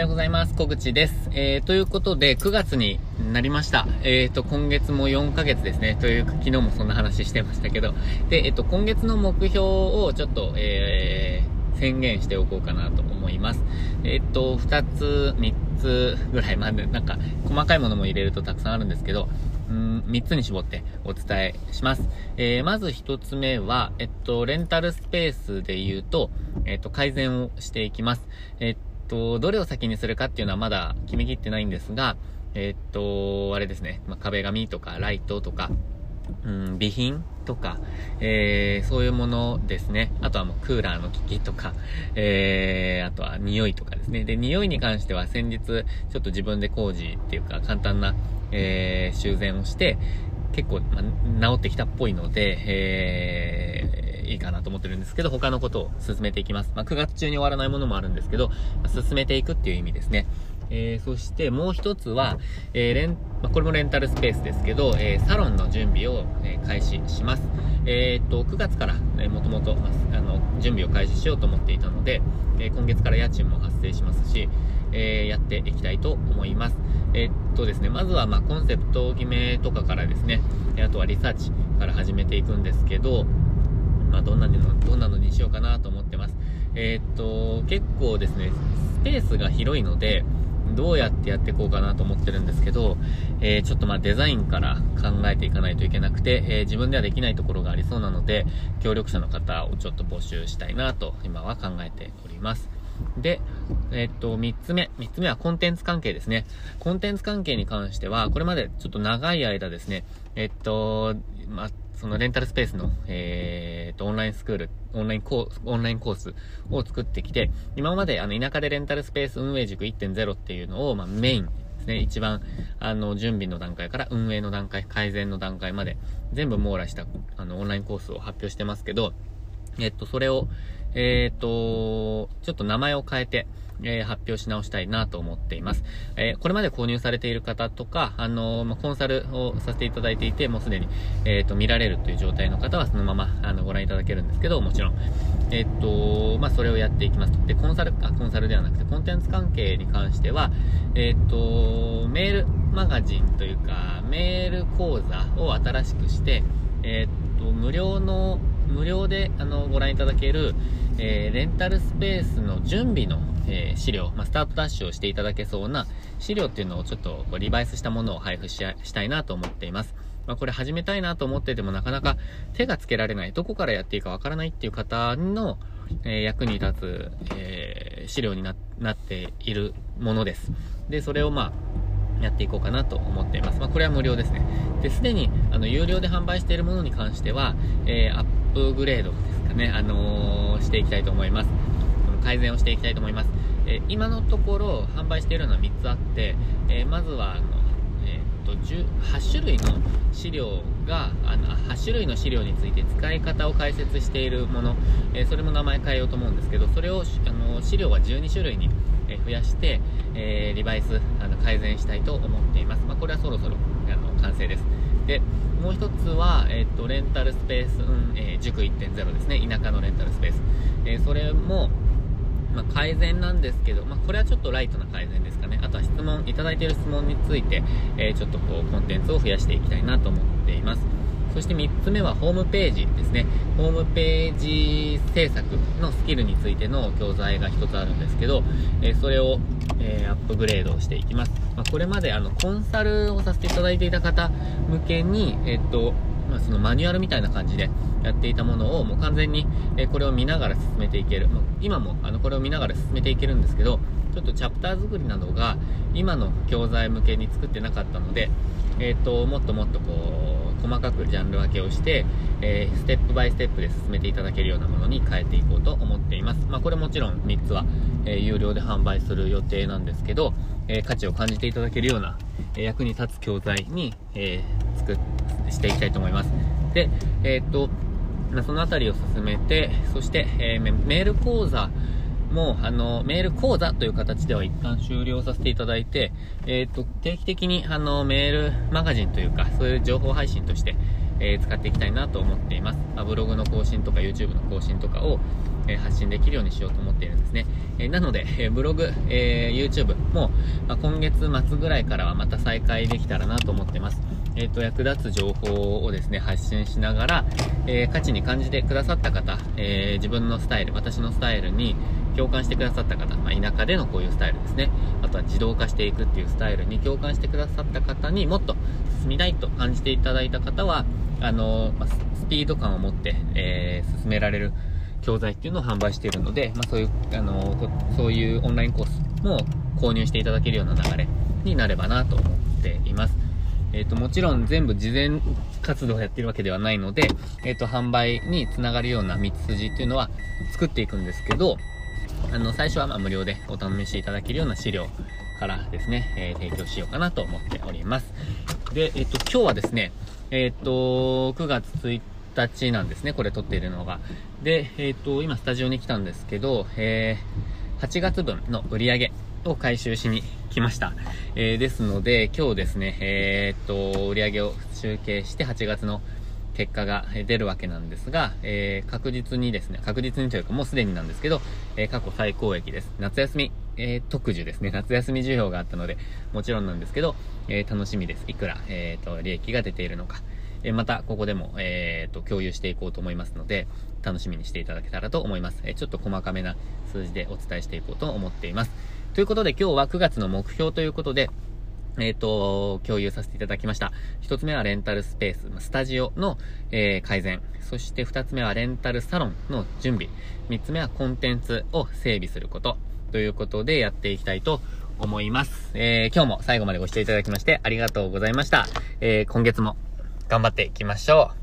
ようございます。小口です。えー、ということで、9月になりました。えーと、今月も4ヶ月ですね。というか、昨日もそんな話してましたけど。で、えっ、ー、と、今月の目標をちょっと、えー、宣言しておこうかなと思います。えっ、と、2つ、3つぐらいまで、なんか、細かいものも入れるとたくさんあるんですけど、うん、3つに絞ってお伝えします。えー、まず1つ目は、えっと、レンタルスペースで言うと、えっと、改善をしていきます。えっと、どれを先にするかっていうのはまだ決めきってないんですが、えっと、あれですね、まあ、壁紙とかライトとか、うん、備品とか、えー、そういうものですね。あとはもうクーラーの機器とか、えー、あとは匂いとかですね。で、匂いに関しては先日、ちょっと自分で工事っていうか簡単な、えー、修繕をして、結構、まあ、治ってきたっぽいので、えー、いいかなと思ってるんですけど、他のことを進めていきます。まあ、9月中に終わらないものもあるんですけど、ま、進めていくっていう意味ですね。えー、そしてもう一つは、えー、レン、まあ、これもレンタルスペースですけど、えー、サロンの準備を、え開始します。えっと、9月から、ね、もともと、あの、準備を開始しようと思っていたので、え今月から家賃も発生しますし、えやっていきたいと思います。えっとですね、まずは、まコンセプト決めとかからですね、あとはリサーチから始めていくんですけど、まあ、どんなの、どんなのにしようかなと思ってます。えっと、結構ですね、スペースが広いので、どうやってやっていこうかなと思ってるんですけど、えー、ちょっとまあデザインから考えていかないといけなくて、えー、自分ではできないところがありそうなので、協力者の方をちょっと募集したいなと今は考えております。で、えっと、三つ目。三つ目はコンテンツ関係ですね。コンテンツ関係に関しては、これまでちょっと長い間ですね、えっと、まあ、そのレンタルスペースの、えー、と、オンラインスクール、オンラインコース、オンラインコースを作ってきて、今まであの、田舎でレンタルスペース運営塾1.0っていうのを、まあ、メインですね、一番、あの、準備の段階から運営の段階、改善の段階まで、全部網羅した、あの、オンラインコースを発表してますけど、えっと、それを、えっと、ちょっと名前を変えて、えー、発表し直したいなと思っています。えー、これまで購入されている方とか、あのー、まコンサルをさせていただいていて、もうすでに、えっ、と、見られるという状態の方はそのまま、あの、ご覧いただけるんですけど、もちろん。えっと、まあ、それをやっていきますと。で、コンサル、あ、コンサルではなくて、コンテンツ関係に関しては、えっと、メールマガジンというか、メール講座を新しくして、えっと、無料の、無料で、あの、ご覧いただける、えー、レンタルスペースの準備の、えー、資料、まあ、スタートダッシュをしていただけそうな資料っていうのをちょっとリバイスしたものを配布したいなと思っています。まあ、これ始めたいなと思っててもなかなか手がつけられない、どこからやっていいかわからないっていう方の、えー、役に立つ、えー、資料になっているものです。で、それをまあ、やっていこうかなと思っています。まあ、これは無料ですね。で、すでに、あの、有料で販売しているものに関しては、えー、アップグレードですかね、あのー、していきたいと思います。改善をしていきたいと思います。え今のところ販売しているのは3つあって、えまずはあの、えー、と8種類の資料があの8種類の資料について使い方を解説しているもの、えそれも名前変えようと思うんですけどそれをあの資料は12種類に増やして、えー、リバイスあの改善したいと思っています、まあ、これはそろそろあの完成ですでもう一つは、えーと、レンタルスペース、うんえー、塾1.0ですね田舎のレンタルスペース、えー、それもまあ、改善なんですけど、まあ、これはちょっとライトな改善ですかね。あとは質問、いただいている質問について、えー、ちょっとこう、コンテンツを増やしていきたいなと思っています。そして3つ目はホームページですね。ホームページ制作のスキルについての教材が1つあるんですけど、え、それを、え、アップグレードしていきます。まあ、これまであの、コンサルをさせていただいていた方向けに、えっと、まあ、そのマニュアルみたいな感じでやっていたものをもう完全に、えこれを見ながら進めていける。まあ、今もあのこれを見ながら進めていけるんですけど、ちょっとチャプター作りなどが今の教材向けに作ってなかったので、え、ー、と、もっともっとこう、細かくジャンル分けをして、えー、ステップバイステップで進めていただけるようなものに変えていこうと思っています。まあ、これもちろん3つは、えー、有料で販売する予定なんですけど、え価値を感じていただけるような、え役に立つ教材に、え作していきたいと思います。で、えっと、まあ、そのあたりを進めて、そして、え、メール講座もう、あの、メール講座という形では一旦終了させていただいて、えっ、ー、と、定期的に、あの、メールマガジンというか、そういう情報配信として、えー、使っていきたいなと思っています。まあ、ブログの更新とか YouTube の更新とかを、えー、発信できるようにしようと思っているんですね。えなので、えブログ、え YouTube も、まあ、今月末ぐらいからはまた再開できたらなと思ってます。えっ、と、役立つ情報をですね、発信しながら、え価値に感じてくださった方、え自分のスタイル、私のスタイルに共感してくださった方、まあ、田舎でのこういうスタイルですね。あとは自動化していくっていうスタイルに共感してくださった方にもっと進みたいと感じていただいた方は、あの、まあ、スピード感を持って、えー、進められる教材っていうのを販売しているので、まあ、そういう、あの、そういうオンラインコースも購入していただけるような流れになればなと思っています。えっ、ー、と、もちろん全部事前活動をやってるわけではないので、えっ、ー、と、販売につながるような道筋っていうのは作っていくんですけど、あの、最初はま無料でお試しいただけるような資料からですね、えー、提供しようかなと思っております。で、えっ、と、今日はですね、えっ、と、9月1日なんですね、これ撮っているのが。で、えっ、と、今スタジオに来たんですけど、え、8月分の売り上げを回収しに来ました。えー、ですので、今日ですね、えっと、売り上げを集計して8月の結果が出るわけなんですが、えー、確実にですね、確実にというかもうすでになんですけど、えー、過去最高益です。夏休み、えー、特需ですね。夏休み需要があったので、もちろんなんですけど、え楽しみです。いくら、えっ、と、利益が出ているのか。えまた、ここでも、えっ、と、共有していこうと思いますので、楽しみにしていただけたらと思います。えちょっと細かめな数字でお伝えしていこうと思っています。ということで、今日は9月の目標ということで、えっ、ー、と、共有させていただきました。一つ目はレンタルスペース、スタジオの、えー、改善。そして二つ目はレンタルサロンの準備。三つ目はコンテンツを整備すること。ということでやっていきたいと思います。えー、今日も最後までご視聴いただきましてありがとうございました。え、今月も頑張っていきましょう。